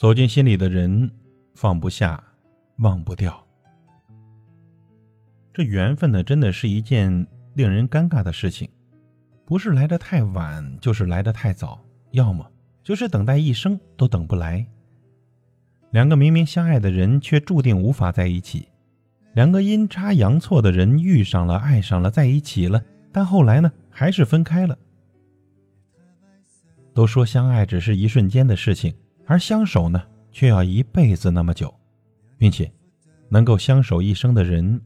走进心里的人，放不下，忘不掉。这缘分呢，真的是一件令人尴尬的事情，不是来得太晚，就是来得太早，要么就是等待一生都等不来。两个明明相爱的人，却注定无法在一起；两个阴差阳错的人遇上了，爱上了，在一起了，但后来呢，还是分开了。都说相爱只是一瞬间的事情，而相守呢，却要一辈子那么久，并且能够相守一生的人，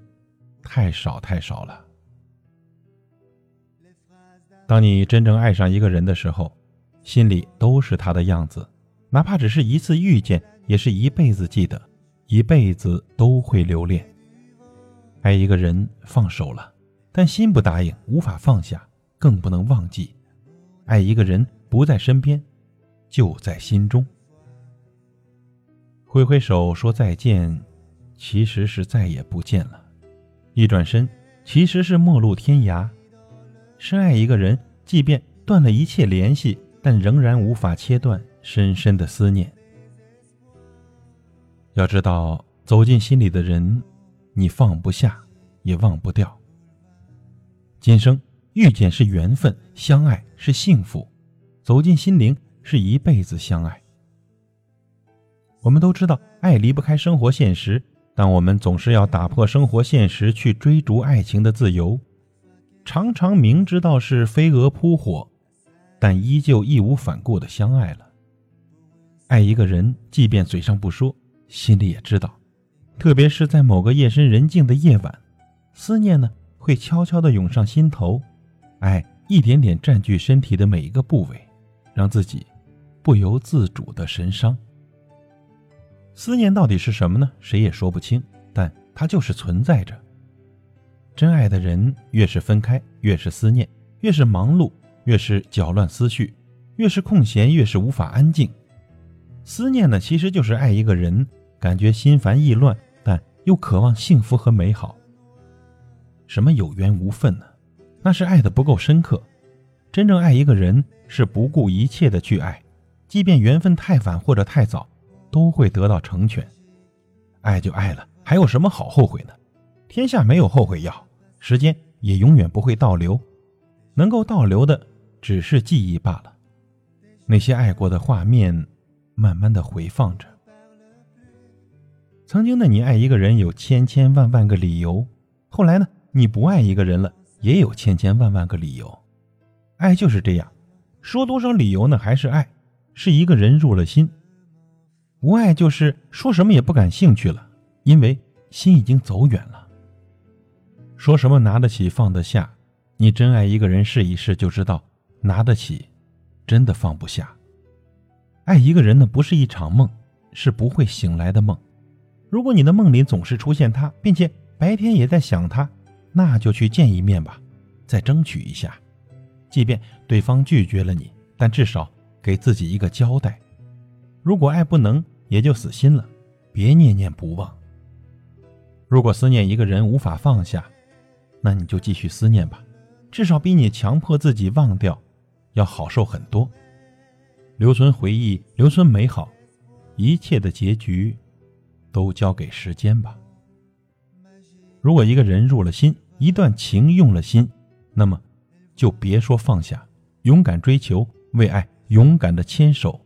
太少太少了。当你真正爱上一个人的时候，心里都是他的样子，哪怕只是一次遇见。也是一辈子记得，一辈子都会留恋。爱一个人放手了，但心不答应，无法放下，更不能忘记。爱一个人不在身边，就在心中。挥挥手说再见，其实是再也不见了；一转身，其实是陌路天涯。深爱一个人，即便断了一切联系，但仍然无法切断深深的思念。要知道，走进心里的人，你放不下，也忘不掉。今生遇见是缘分，相爱是幸福，走进心灵是一辈子相爱。我们都知道，爱离不开生活现实，但我们总是要打破生活现实，去追逐爱情的自由。常常明知道是飞蛾扑火，但依旧义无反顾的相爱了。爱一个人，即便嘴上不说。心里也知道，特别是在某个夜深人静的夜晚，思念呢会悄悄地涌上心头，爱一点点占据身体的每一个部位，让自己不由自主的神伤。思念到底是什么呢？谁也说不清，但它就是存在着。真爱的人越是分开，越是思念，越是忙碌，越是搅乱思绪，越是空闲，越是无法安静。思念呢，其实就是爱一个人。感觉心烦意乱，但又渴望幸福和美好。什么有缘无分呢？那是爱的不够深刻。真正爱一个人，是不顾一切的去爱，即便缘分太晚或者太早，都会得到成全。爱就爱了，还有什么好后悔的？天下没有后悔药，时间也永远不会倒流，能够倒流的只是记忆罢了。那些爱过的画面，慢慢的回放着。曾经的你爱一个人有千千万万个理由，后来呢，你不爱一个人了，也有千千万万个理由。爱就是这样，说多少理由呢？还是爱，是一个人入了心；无爱就是说什么也不感兴趣了，因为心已经走远了。说什么拿得起放得下，你真爱一个人试一试就知道，拿得起，真的放不下。爱一个人呢，不是一场梦，是不会醒来的梦。如果你的梦里总是出现他，并且白天也在想他，那就去见一面吧，再争取一下。即便对方拒绝了你，但至少给自己一个交代。如果爱不能，也就死心了，别念念不忘。如果思念一个人无法放下，那你就继续思念吧，至少比你强迫自己忘掉要好受很多。留存回忆，留存美好，一切的结局。都交给时间吧。如果一个人入了心，一段情用了心，那么就别说放下，勇敢追求，为爱勇敢的牵手，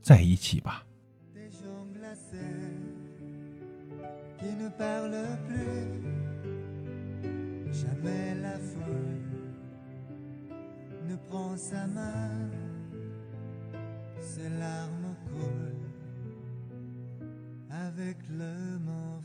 在一起吧。parle plus, jamais la foule ne prend sa main, ses larmes coulent avec le mot